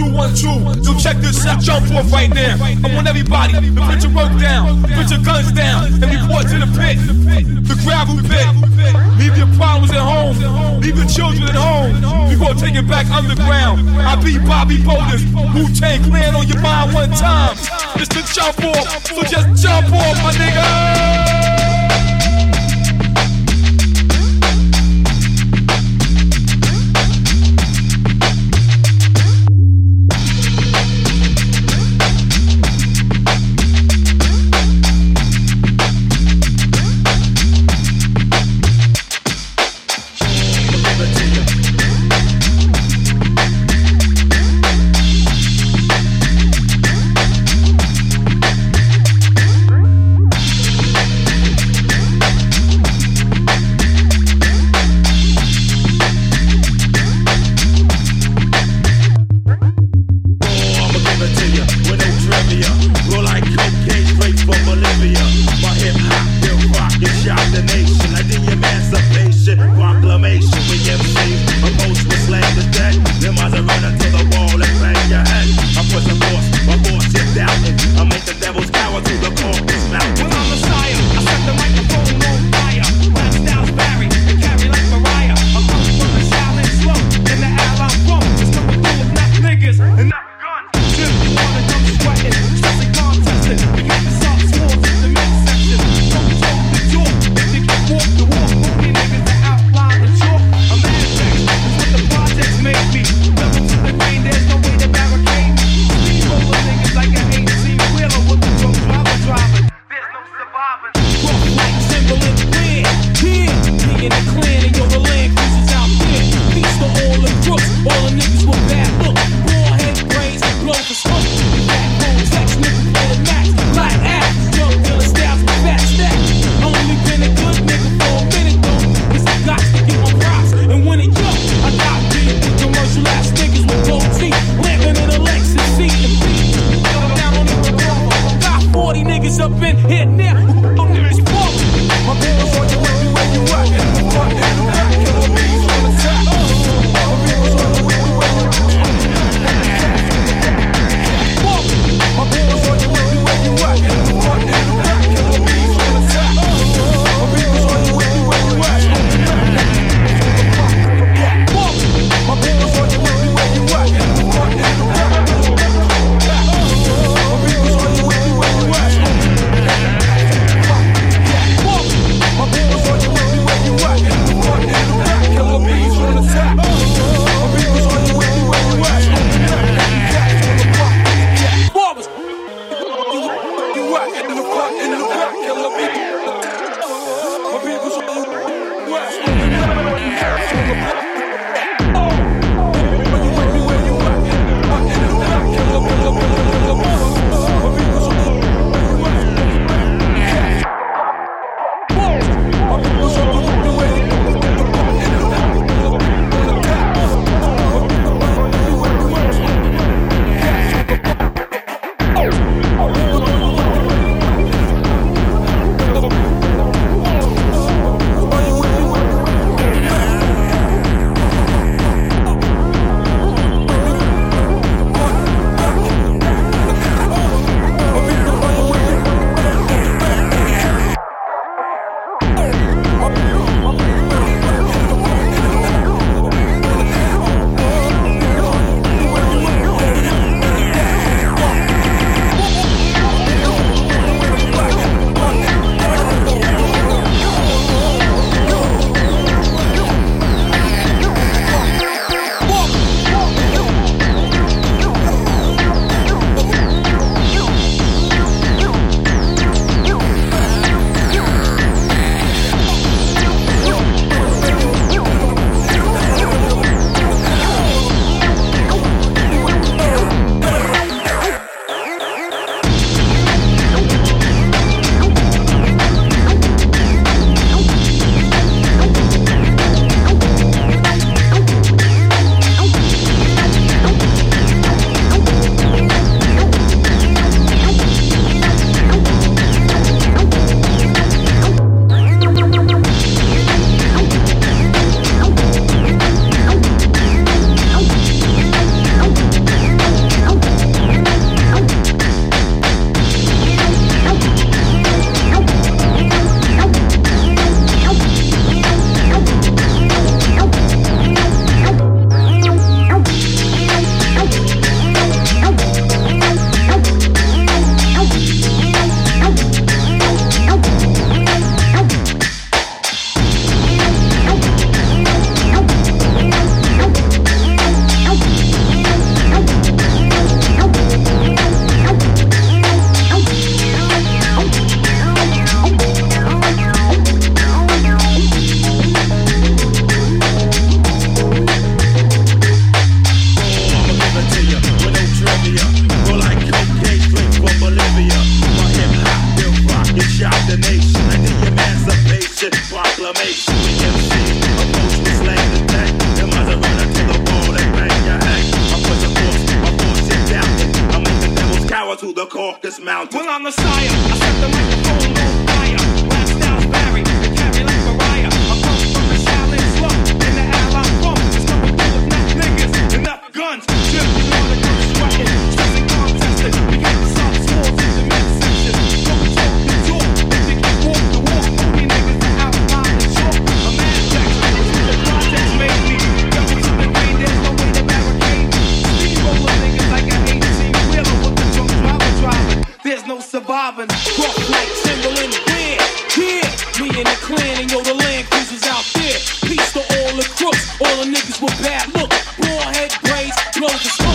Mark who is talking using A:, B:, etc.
A: two, one, two. Yo, check this out. Jump off right now. I want everybody to put your rope down, put your guns down, and report to the pit, the gravel pit. Leave your problems at home. Leave your children at home. We gonna take it back underground. I be Bobby Boulders. Wu Tang Clan on your mind one time. It's the jump off, so just jump off, my nigga. up in here now.
B: I'm soldiers.